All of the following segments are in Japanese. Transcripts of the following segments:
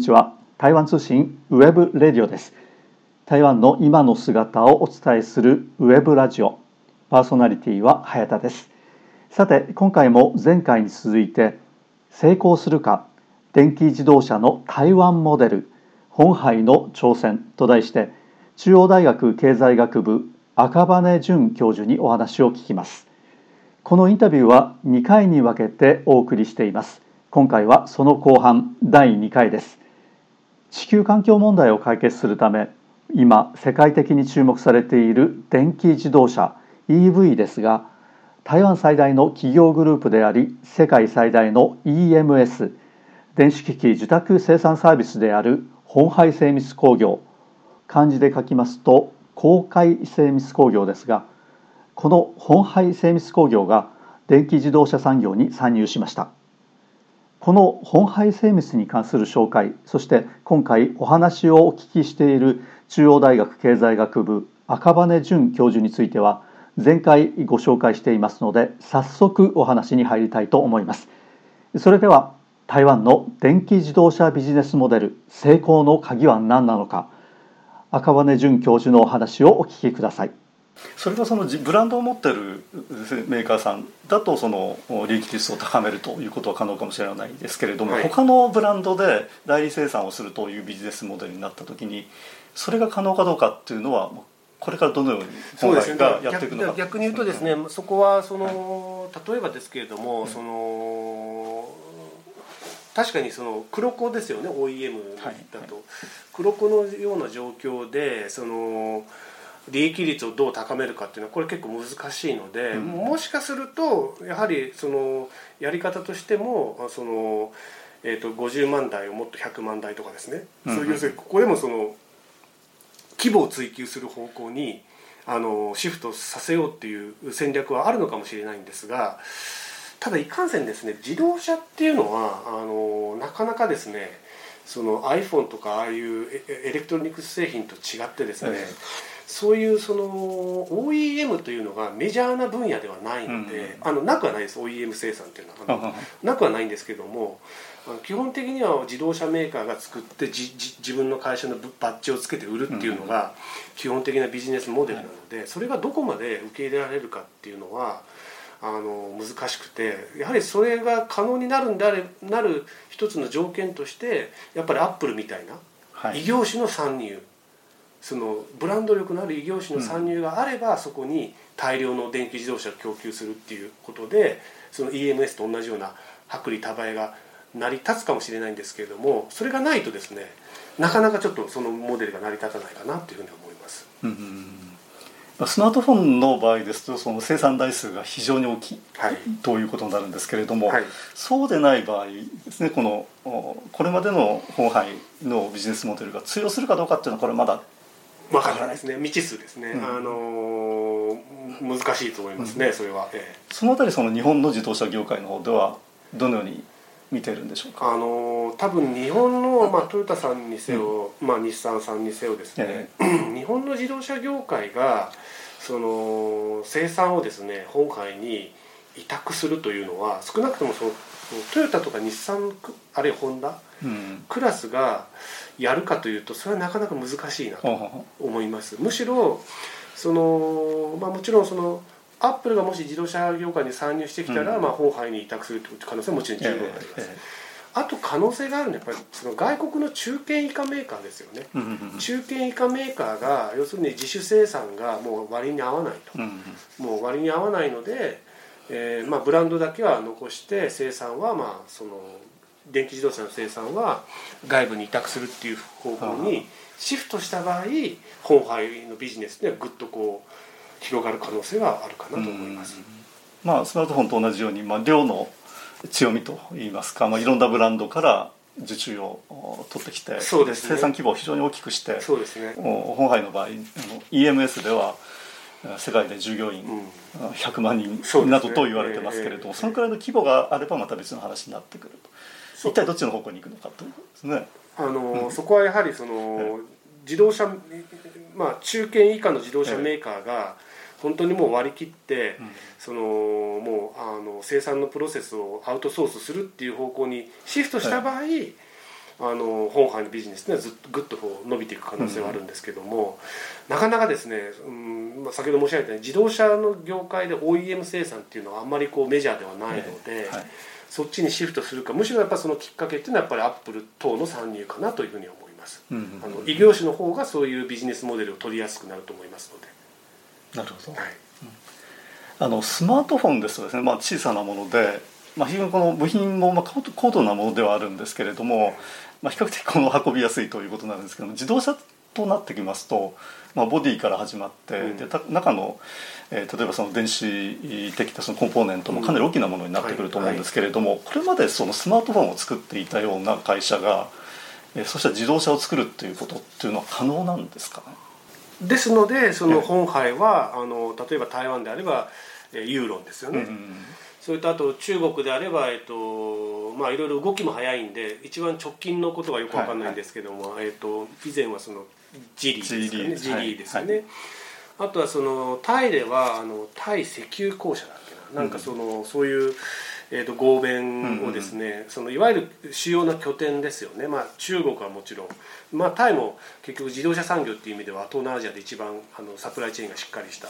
にちは。台湾通信ウェブレディオです。台湾の今の姿をお伝えするウェブラジオ。パーソナリティは早田です。さて今回も前回に続いて成功するか電気自動車の台湾モデルホンハイの挑戦と題して中央大学経済学部赤羽淳教授にお話を聞きます。このインタビューは2回に分けてお送りしています。今回はその後半第2回です。地球環境問題を解決するため今世界的に注目されている電気自動車 EV ですが台湾最大の企業グループであり世界最大の EMS 電子機器受託生産サービスである本廃精密工業漢字で書きますと公開精密工業ですがこの本廃精密工業が電気自動車産業に参入しました。この本廃精密に関する紹介そして今回お話をお聞きしている中央大学経済学部赤羽淳教授については前回ご紹介していますので早速お話に入りたいと思います。それでは台湾の電気自動車ビジネスモデル成功の鍵は何なのか赤羽淳教授のお話をお聞きください。それがそのブランドを持ってるメーカーさんだとその利益率を高めるということは可能かもしれないですけれども、はい、他のブランドで代理生産をするというビジネスモデルになった時にそれが可能かどうかっていうのはこれからどのように今回がやっていくのか、ね、逆に言うとですねそこはその、例えばですけれども、その確かにその黒子ですよね OEM だと、黒子のような状況でその。利益率をどう高めるかっていうのはこれ結構難しいので、うん、もしかするとやはりそのやり方としてもその、えー、と50万台をもっと100万台とかですね、うん、そういうここでもその規模を追求する方向にあのシフトさせようっていう戦略はあるのかもしれないんですがただいかんせんですね自動車っていうのはあのなかなかですねその iPhone とかああいうエレクトロニクス製品と違ってですね、そういうその OEM というのがメジャーな分野ではないので、うん、あのなくはないです OEM 生産っていうのは。なくはないんですけども基本的には自動車メーカーが作ってじじ自分の会社のバッジをつけて売るっていうのが基本的なビジネスモデルなのでそれがどこまで受け入れられるかっていうのはあの難しくてやはりそれが可能になるんであれなる一つの条件としてやっぱりアップルみたいな異業種の参入そのブランド力のある異業種の参入があれば、そこに大量の電気自動車を供給するっていうことでその EMS と同じような薄利多売が成り立つかもしれないんですけれどもそれがないとですねなかなかちょっとそのモデルが成り立たないかなというふうに思います。スマートフォンの場合ですとその生産台数が非常に大きい、はい、ということになるんですけれども、はい、そうでない場合ですねこのこれまでの本杯のビジネスモデルが通用するかどうかっていうのはこれまだわからないですね。未知数ですね、うん、あの難しいと思いますね、うん、それは、ええ、そのあたりその日本の自動車業界の方ではどのように見てるんでしょうか？あの多分日本の、まあ、トヨタさんにせよ、うん、まあ、日産さんにせよですね、え、日本の自動車業界がその生産をですね本海に委託するというのは少なくともそのトヨタとか日産あるいはホンダ、うん、クラスがやるかというとそれはなかなか難しいなと思います。むしろその、まあ、もちろんそのアップルがもし自動車業界に参入してきたら、うん、まあ、法杯に委託するという可能性はもちろん十分あります、えーえー、あと可能性があるのはやっぱりその外国の中堅以下メーカーですよね、中堅以下メーカーが要するに自主生産がもう割に合わないと、もう割に合わないので、えーまあ、ブランドだけは残して生産はまあその電気自動車の生産は外部に委託するっていう方向にシフトした場合本杯のビジネスではぐっとこう広がる可能性はあるかなと思います。まあ、スマートフォンと同じように、まあ、量の強みといいますか、まあ、いろんなブランドから受注を取ってきてそうです、ね、生産規模を非常に大きくしてそうですね。本杯の場合 EMS では世界で従業員100万人などと言われてますけれどもそのくらいの規模があればまた別の話になってくると。一体どっちの方向に行くのかということですね。あの、うん、そこはやはりその、自動車、まあ、中堅以下の自動車メーカーが本当にもう割り切って、うん、そのもうあの生産のプロセスをアウトソースするっていう方向にシフトした場合、あの本杯のビジネスっていうのはずっとぐっとこう伸びていく可能性はあるんですけども、うん、なかなかですね、うんまあ、先ほど申し上げたように自動車の業界で OEM 生産っていうのはあんまりこうメジャーではないので、はい、そっちにシフトするかむしろやっぱそのきっかけっていうのはやっぱりアップル等の参入かなというふうに思います、うんうん、あの異業種の方がそういうビジネスモデルを取りやすくなると思いますので。なるほど、はい、あのスマートフォンですとですね、まあ、小さなものでまあ、非常にこの部品もまあ高度なものではあるんですけれども、まあ、比較的この運びやすいということなんですけども自動車となってきますと、まあ、ボディから始まって、うん、で中の、えー、例えばその電子的なそのコンポーネントもかなり大きなものになってくると思うんですけれども、うんはいはい、これまでそのスマートフォンを作っていたような会社が、えー、そうした自動車を作るっていうことっていうのは可能なんですかね？ですのでその本杯は、あの例えば台湾であればユーロンですよね。うんそれとあと中国であれば、えっとまあ、いろいろ動きも早いんで一番直近のことはよく分かんないんですけども、はいはい、えっと、以前はそのジリーですよね。ジリーです。よね、はい、あとはそのタイではあのタイ石油公社だっけな。なんかその、うん、そういう、えーと、合弁をですね、うんうん、そのいわゆる主要な拠点ですよね、まあ、中国はもちろん、まあ、タイも結局自動車産業っていう意味では東南アジアで一番あのサプライチェーンがしっかりした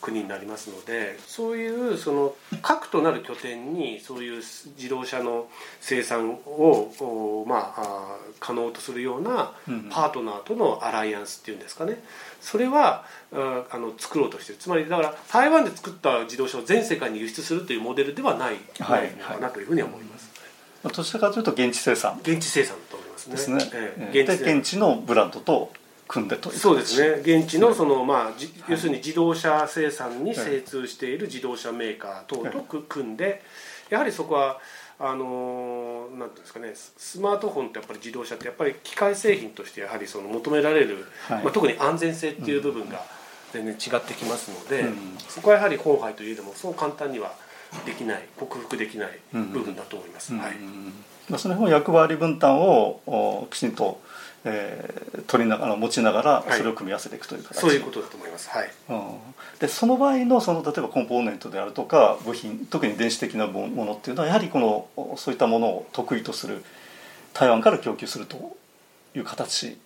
国になりますのでそういうその核となる拠点にそういう自動車の生産をまあ可能とするようなパートナーとのアライアンスっていうんですかね。それはあの作ろうとしてる。つまりだから台湾で作った自動車を全世界に輸出するというモデルではないのかなというふうに思います。どちらかというと現地生産。現地生産と思いますね。ね。ええ、現地のブランドと組んでとそうですね。現地のその、まあ、要するに自動車生産に精通している自動車メーカー等と組んでやはりそこはあのなんていうんですかねスマートフォンってやっぱり自動車ってやっぱり機械製品としてやはりその求められる、はい、まあ、特に安全性っていう部分が全然違ってきますので、うん、そこはやはり本杯といえどもそう簡単にはできない克服できない部分だと思います。はい。まあ、その辺役割分担をきちんとえー、取りながら持ちながらそれを組み合わせていくという形、はい、そういうことだと思います、はい。うん、でその場合のその例えばコンポーネントであるとか部品特に電子的なものっていうのはやはりこのそういったものを得意とする台湾から供給するという形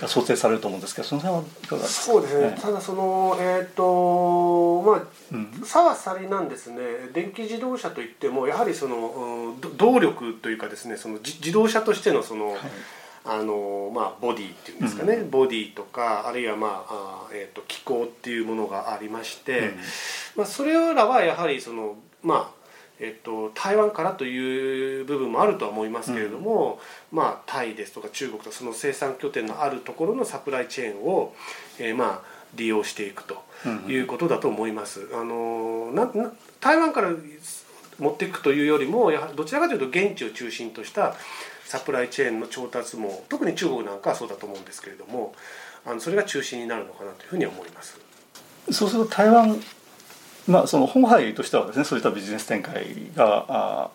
が想定されると思うんですけどその辺はいかがですか？そうですね、ねただそのえっ、ー、とまあ、うん、差はさりなんですね。電気自動車といってもやはりその、うん、動力というかですねその自動車としてのその、はいあのまあ、ボディっていうんですかね、うん、ボディとかあるいは、まああえーと、気候っていうものがありまして、うん、まあ、それらはやはりその、まあえーと、台湾からという部分もあるとは思いますけれども、うん、まあ、タイですとか中国とかその生産拠点のあるところのサプライチェーンを、えー、まあ、利用していくということだと思います。あのなな台湾から持っていくというよりもやはりどちらかというと現地を中心としたサプライチェーンの調達も特に中国なんかはそうだと思うんですけれどもあのそれが中心になるのかなというふうに思います。そうすると台湾まあ、その本杯としてはですねそういったビジネス展開があ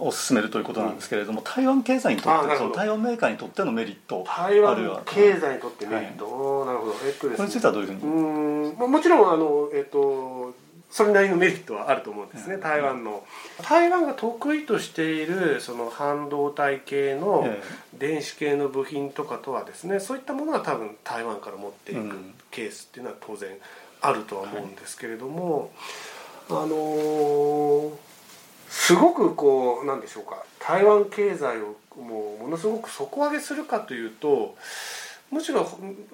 を進めるということなんですけれども、うん、台湾経済にとってその台湾メーカーにとってのメリット台湾経済にとってメリット、はい、なるほど、えっとですね、これについてはどういうふうに？うんもちろんあの、えっと、それなりのメリットはあると思うんですね、台湾の。台湾が得意としているその半導体系の電子系の部品とかとはですねそういったものは多分台湾から持っていくケースっていうのは当然あるとは思うんですけれども、あのー、すごくこうなんでしょうか台湾経済をもうものすごく底上げするかというとむしろ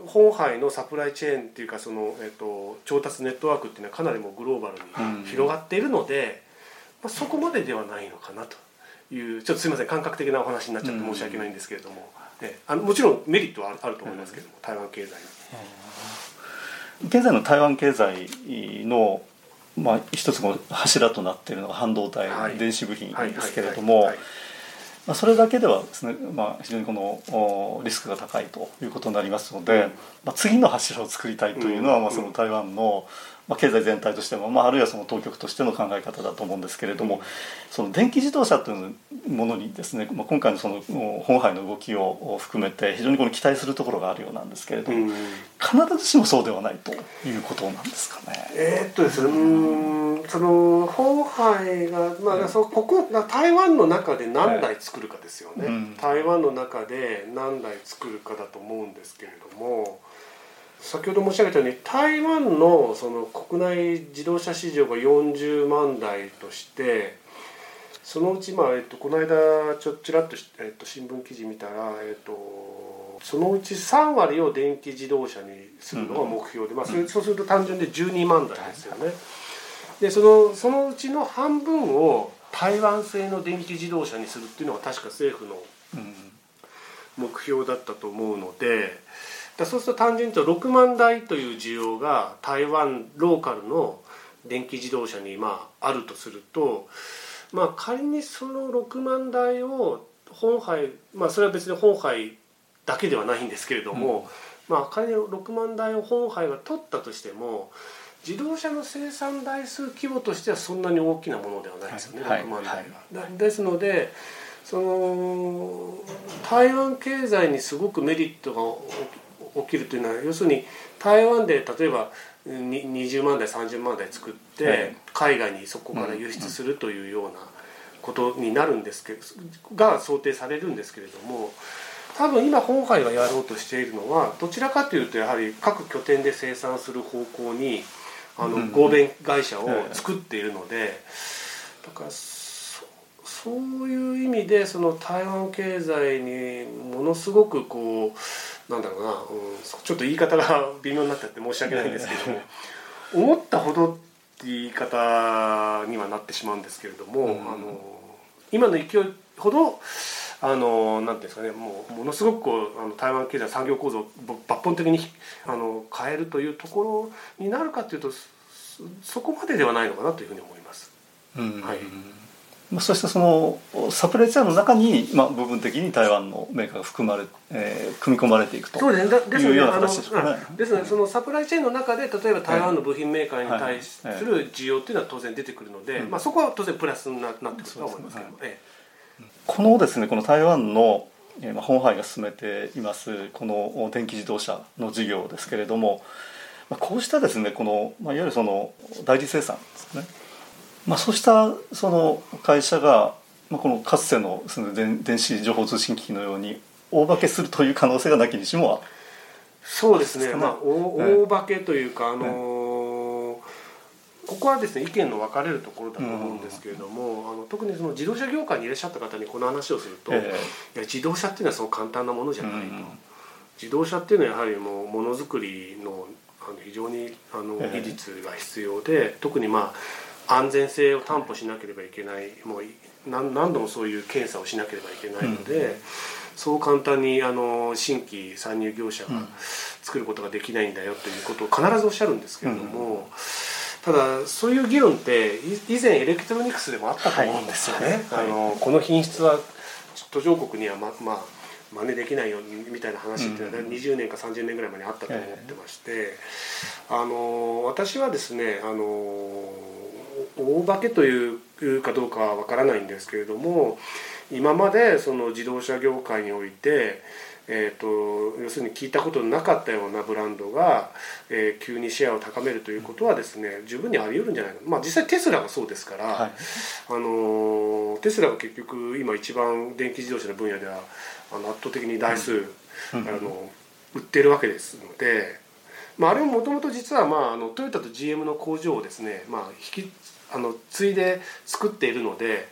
本杯のサプライチェーンっていうかその、えーと、調達ネットワークっていうのはかなりもグローバルに広がっているので、まあ、そこまでではないのかなというちょっとすみません感覚的なお話になっちゃって申し訳ないんですけれども、えあのもちろんメリットはあると思いますけども、台湾経済に。現在の台湾経済のまあ、一つの柱となっているのが半導体、はい、電子部品ですけれども、まあ、それだけではですね、まあ、非常にこのリスクが高いということになりますので、まあ、次の柱を作りたいというのは、まあ、その台湾の、まあ、経済全体としても、まあ、あるいはその当局としての考え方だと思うんですけれどもその電気自動車というものにですね、まあ、今回のその本杯の動きを含めて非常にこの期待するところがあるようなんですけれども、必ずしもそうではないということなんですかね。えー、っとですねその本杯が、まあ、そここ台湾の中で何台作るかですよね、はい。うん、台湾の中で何台作るかだと思うんですけれども先ほど申し上げたように台湾のその国内自動車市場が40万台としてそのうち、まあえっと、この間ちょちらっと、えっと、新聞記事見たら、えっと、そのうち3割を電気自動車にするのが目標で、まあ、そうすると単純で12万台ですよね。でそのそのうちの半分を台湾製の電気自動車にするっていうのが確か政府の目標だったと思うのでだそうすると単純に言うと6万台という需要が台湾ローカルの電気自動車にまああるとすると。まあ、仮にその6万台を本杯まあそれは別に本杯だけではないんですけれども、うん、まあ仮に6万台を本杯が取ったとしても自動車の生産台数規模としてはそんなに大きなものではないですよね、はい、6万台が。はい、ですのでその台湾経済にすごくメリットが起きるというのは要するに台湾で例えば20万台30万台作って海外にそこから輸出するというようなことになるんですけどが想定されるんですけれども多分今本杯がやろうとしているのはどちらかというとやはり各拠点で生産する方向にあの合弁会社を作っているのでだからそういう意味でその台湾経済にものすごくこう。なんだろうな、うん、ちょっと言い方が 微妙になっちゃって申し訳ないんですけども。思ったほどって言い方にはなってしまうんですけれども、うん、あの今の勢いほどあのなんていうんですかねもうものすごくこうあの台湾経済産業構造を抜本的にあの変えるというところになるかというとそこまでではないのかなというふうに思います。うん、はいまあ、そしてそのサプライチェーンの中に、まあ、部分的に台湾のメーカーが含まれ、えー、組み込まれていくというような形ですね。ですねそのサプライチェーンの中で例えば台湾の部品メーカーに対する需要っていうのは当然出てくるので、まあ、そこは当然プラスになってくると思いますけども、ええ、このですねこの台湾の本杯が進めていますこの電気自動車の事業ですけれどもこうしたですねこの、まあ、いわゆるその代理生産ですねまあ、そうしたその会社が、まあ、このかつてのその電電子情報通信機器のように大化けするという可能性がなきにしもそうですね、まあ、大化けというか、あのー、ここはですね意見の分かれるところだと思うんですけれども、あの特にその自動車業界にいらっしゃった方にこの話をすると、いや自動車っていうのはそう簡単なものじゃないと、自動車っていうのはやはりもうものづくりのあの非常にあの技術が必要で、特にまあ安全性を担保しなければいけないもう何何度もそういう検査をしなければいけないので、うん、そう簡単にあの新規参入業者が作ることができないんだよということを必ずおっしゃるんですけれども、うん、ただそういう議論って以前エレクトロニクスでもあったと思うんですよね。はい、あのこの品質は途上国にはままあ真似できないよみたいな話っていうのは20年か30年ぐらい前にあったと思ってまして、あの私はですねあの大化けというかどうかは分からないんですけれども今までその自動車業界において、えーと、要するに聞いたことのなかったようなブランドが、えー、急にシェアを高めるということはですね十分にあり得るんじゃないか。まあ実際テスラがそうですから、はい、あのテスラが結局今一番電気自動車の分野ではあの圧倒的に台数、うん、あの売ってるわけですので。まあ、あれももともと実は、まあ、あのトヨタと GM の工場をですね、まあ、引きあの継いで作っているので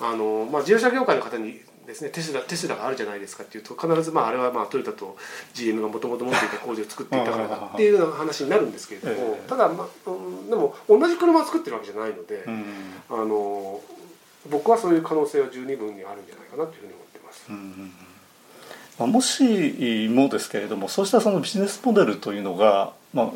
あの、まあ、自動車業界の方にですねテスラテスラがあるじゃないですかっていうと必ずまああれはまあトヨタと GM がもともと持っていた工場を作っていたからだっていうような話になるんですけれども、ただ、まあ、でも同じ車を作ってるわけじゃないので、あの僕はそういう可能性は十二分にあるんじゃないかなというふうに思ってます。まあ、もしもですけれどもそうしたそのビジネスモデルというのが、まあ、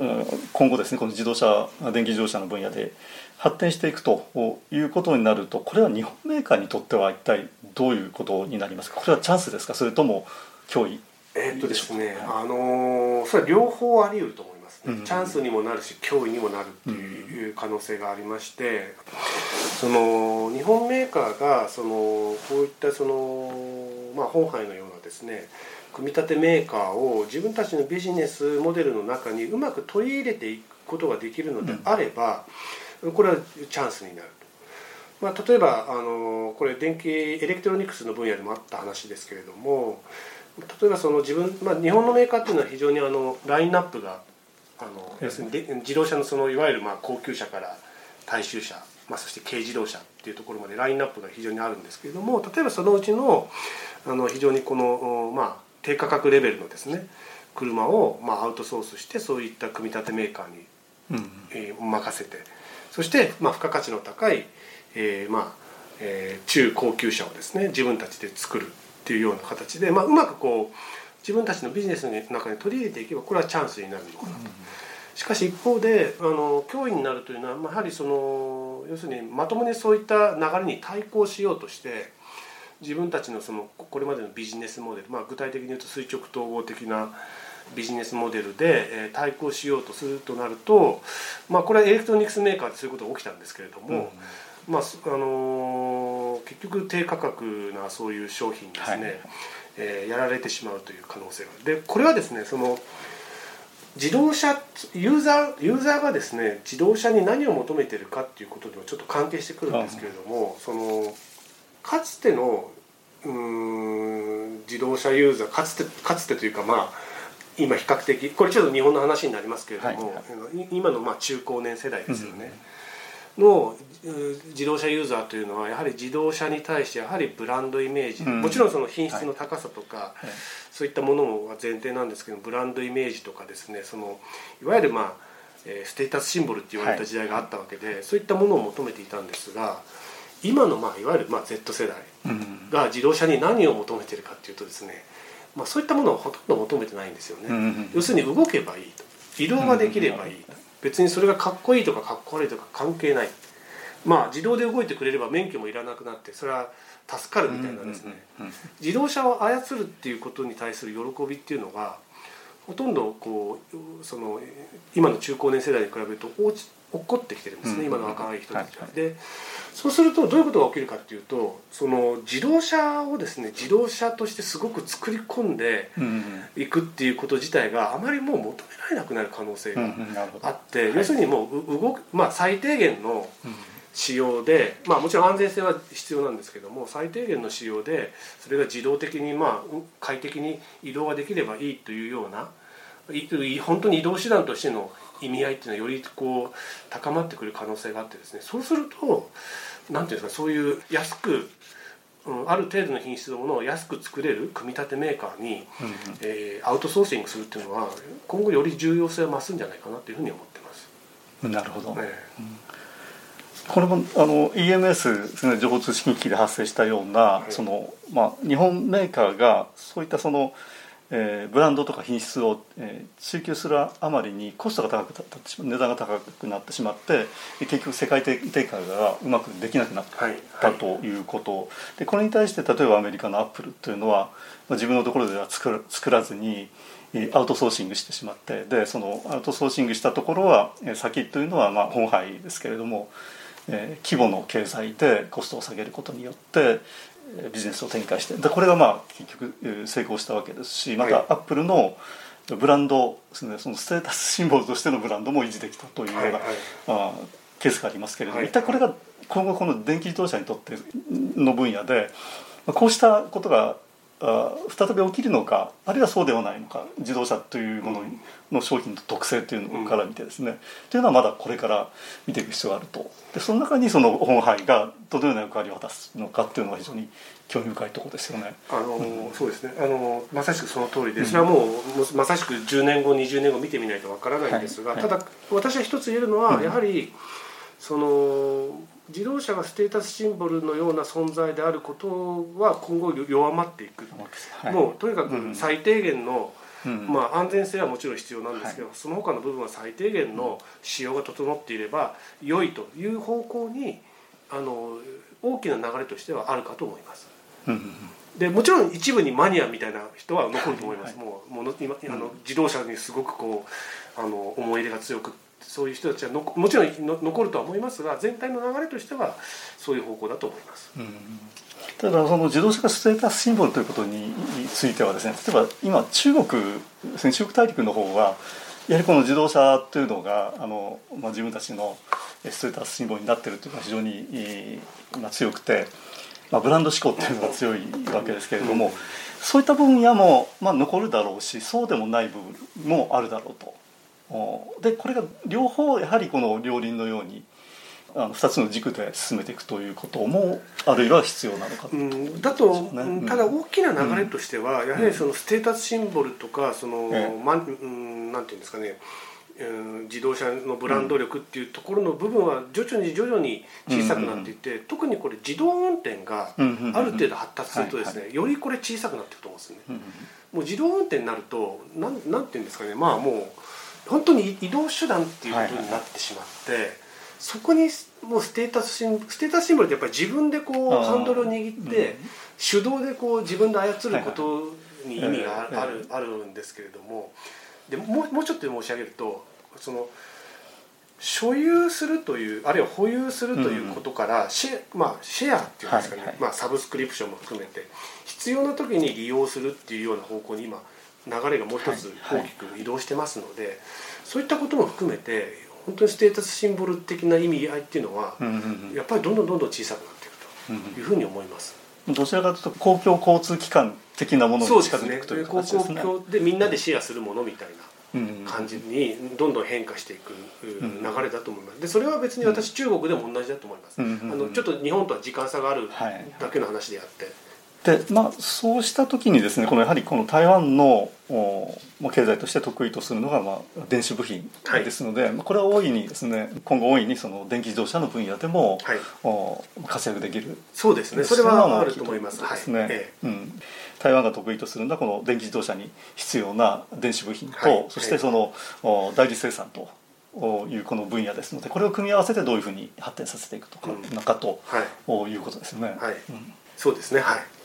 今後ですねこの自動車電気自動車の分野で発展していくということになるとこれは日本メーカーにとっては一体どういうことになりますか？これはチャンスですか？それとも脅威？えー、っとですね、あのー、それは両方あり得ると思いますね、うん、チャンスにもなるし脅威にもなるっていう可能性がありまして、うん、その日本メーカーがそのこういったその、まあ、ホンハイのようなですね組み立てメーカーを自分たちのビジネスモデルの中にうまく取り入れていくことができるのであれば、うんこれはチャンスになると、まあ、例えばあのこれ電気エレクトロニクスの分野でもあった話ですけれども例えばその自分、まあ、日本のメーカーっていうのは非常にあのラインナップがあの要するに自動車のそのいわゆるまあ高級車から大衆車、まあ、そして軽自動車っていうところまでラインナップが非常にあるんですけれども例えばそのうちのあの非常にこの、まあ、低価格レベルのですね車をまあアウトソースしてそういった組み立てメーカーに、任せてそしてまあ付加価値の高い、えーまあえー、中高級車をですね自分たちで作るっていうような形で、まあ、うまくこう自分たちのビジネスの中に取り入れていけばこれはチャンスになるのかなと。しかし一方であの脅威になるというのは、まあ、やはりその要するにまともにそういった流れに対抗しようとして自分たちのそのこれまでのビジネスモデル、まあ、具体的に言うと垂直統合的なビジネスモデルで、え対抗しようとするとなると、まあ、これはエレクトロニクスメーカーでそういうことが起きたんですけれども、うん、まああの結局低価格なそういう商品ですね、はい、えー、やられてしまうという可能性が。でこれはですねその自動車ユーザーユーザーがですね自動車に何を求めてるかっていうことにもちょっと関係してくるんですけれども、そのかつてのうん自動車ユーザーかつてかつてというかまあ今比較的これちょっと日本の話になりますけれども、はい。はい、今のまあ中高年世代ですよね、うん、の自動車ユーザーというのはやはり自動車に対してやはりブランドイメージ、うん、もちろんその品質の高さとか、はい、そういったものも前提なんですけどブランドイメージとかですねそのいわゆるまあステータスシンボルって言われた時代があったわけで、はい、そういったものを求めていたんですが今のまあいわゆるまあ Z 世代が自動車に何を求めてるかっていうとですね、まあ、そういったものをほとんど求めてないんですよね。要するに動けばいいと。移動ができればいいと。別にそれがかっこいいとかかっこ悪いとか関係ない。まあ自動で動いてくれれば免許もいらなくなってそれは助かるみたいなですね。自動車を操るっていうことに対する喜びっていうのがほとんどこうその今の中高年世代に比べると落ち起こってきてるんですね、今の若い人たちは。でそうするとどういうことが起きるかっていうとその自動車をですね自動車としてすごく作り込んでいくっていうこと自体があまりもう求められなくなる可能性があって、要するにもう動く、まあ、最低限の仕様で、まあ、もちろん安全性は必要なんですけども最低限の仕様でそれが自動的にまあ快適に移動ができればいいというような本当に移動手段としての意味合いっていうのはよりこう高まってくる可能性があってですね。そうすると何ていうんですかそういう安く、うん、ある程度の品質のものを安く作れる組み立てメーカーに、うんうん、えー、アウトソーシングするっていうのは今後より重要性を増すんじゃないかなというふうに思ってます。なるほど、ねうん。これもあの EMS ね、情報通信機器で発生したような、はい、そのまあ、日本メーカーがそういったそのえー、ブランドとか品質を、えー、追求するあまりにコストが高くなってしま値段が高くなってしまって結局世界展開がうまくできなくなったということ、はいはい、でこれに対して例えばアメリカのアップルというのは、まあ、自分のところでは作作らずにアウトソーシングしてしまってでそのアウトソーシングしたところは先というのはまあ本杯ですけれども、えー、規模の経済でコストを下げることによってビジネスを展開してでこれがまあ結局成功したわけですしまたアップルのブランドですねそのステータスシンボルとしてのブランドも維持できたというような、はいはい、あケースがありますけれども、はい、一体これが今後この電気自動車にとっての分野でこうしたことが再び起きるのかあるいはそうではないのか自動車というものの商品の特性というのから見てですね、うん、というのはまだこれから見ていく必要があると。でその中にその本杯がどのような役割を果たすのかっていうのが非常に興味深いところですよね。あの、うん、そうですね。あのまさしくその通りでそれはもう、まさしく10年後20年後見てみないとわからないんですが、はい。はい、ただ私は一つ言えるのは、やはりその自動車がステータスシンボルのような存在であることは今後弱まっていく、はい、もうとにかく最低限の、うん、まあ、安全性はもちろん必要なんですけど、はい、その他の部分は最低限の仕様が整っていれば良いという方向にあの大きな流れとしてはあるかと思います。でもちろん一部にマニアみたいな人は残ると思います、はい。はい、もうもの今あの自動車にすごくこうあの思い入れが強くそういう人たちはのもちろんの残るとは思いますが全体の流れとしてはそういう方向だと思います。うんただその自動車がステータスシンボルということについてはですね例えば今中国中国大陸の方はやはりこの自動車というのがあの、まあ、自分たちのステータスシンボルになってるというのが非常に、まあ、強くて、まあ、ブランド志向っていうのが強いわけですけれども、そういった分野も、まあ、残るだろうしそうでもない部分もあるだろうと。でこれが両方やはりこの両輪のようにあの2つの軸で進めていくということもあるいは必要なのかと、うん、だと、ね、ただ大きな流れとしては、うん、やはりそのステータスシンボルとかその、ええ、まうん、なんていうんですかね自動車のブランド力っていうところの部分は徐々に徐々に小さくなっていって、特にこれ自動運転がある程度発達するとですねよりこれ小さくなっていくと思うんですよね。もう自動運転になるとなんなんていうんですかね。まあもう本当に移動手段っていうことになってしまって。そこにもうステータスシンステータスシンボルってやっぱり自分でこうハンドルを握って、手動でこう自分で操ることに意味がある,、あるんですけれどもでもうもうちょっと申し上げるとその所有するというあるいは保有するということからシェ,、まあ、シェアっていうんですかね、まあ、サブスクリプションも含めて必要な時に利用するっていうような方向に今流れがもう一つ大きく移動してますので、そういったことも含めて本当にステータスシンボル的な意味合いっていうのは、やっぱりどんどんどんどん小さくなっていくというふうに思います。どちらかというと公共交通機関的なものに近づくという形ですね。公共でみんなでシェアするものみたいな感じにどんどん変化していく流れだと思います。でそれは別に私中国でも同じだと思います。あのちょっと日本とは時間差があるだけの話であって。でまあ、そうした時にですねこのやはりこの台湾のまあ、経済として得意とするのが、まあ、電子部品ですので、はい、これは大いにですね今後大いにその電気自動車の分野でも、はい、お活躍できるそうですね。それはあると思います。ですね、はい。ええ、うん、台湾が得意とするのはこの電気自動車に必要な電子部品と、はい、そしてその、はい、代理生産というこの分野ですのでこれを組み合わせてどういうふうに発展させていくとか、うん、なんかと、はい、いうことですよね。はい。うん、そうですね。はい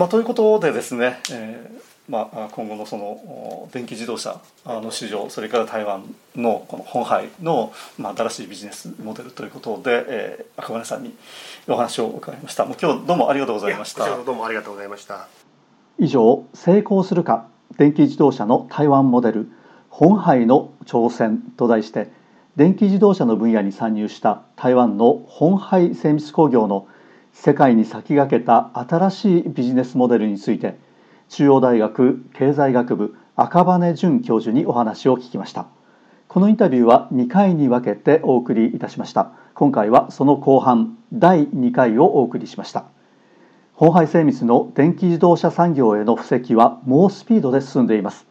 まあ、ということでですね、えーまあ、今後のその電気自動車の市場それから台湾のこの本杯の、まあ、新しいビジネスモデルということで、えー、赤羽さんにお話を伺いました。もう今日どうもありがとうございました。どうもありがとうございました。以上成功するか電気自動車の台湾モデル本杯の挑戦と題して電気自動車の分野に参入した台湾の本杯精密工業の世界に先駆けた新しいビジネスモデルについて中央大学経済学部赤羽淳教授にお話を聞きました。このインタビューは2回に分けてお送りいたしました。今回はその後半第2回をお送りしました。ホンハイ精密の電気自動車産業への布石は猛スピードで進んでいます。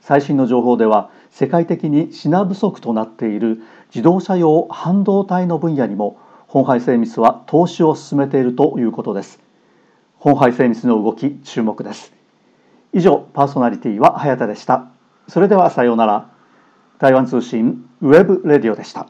最新の情報では世界的に品不足となっている自動車用半導体の分野にもホンハイ精密は投資を進めているということです。ホンハイ精密の動き注目です。以上パーソナリティは早田でした。それではさようなら。台湾通信ウェブレディオでした。